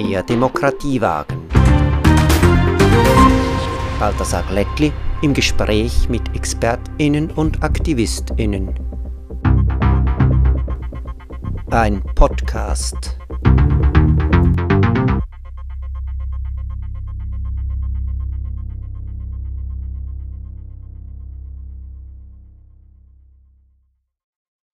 Mehr Demokratie wagen. Balthasar Glättli im Gespräch mit ExpertInnen und AktivistInnen. Ein Podcast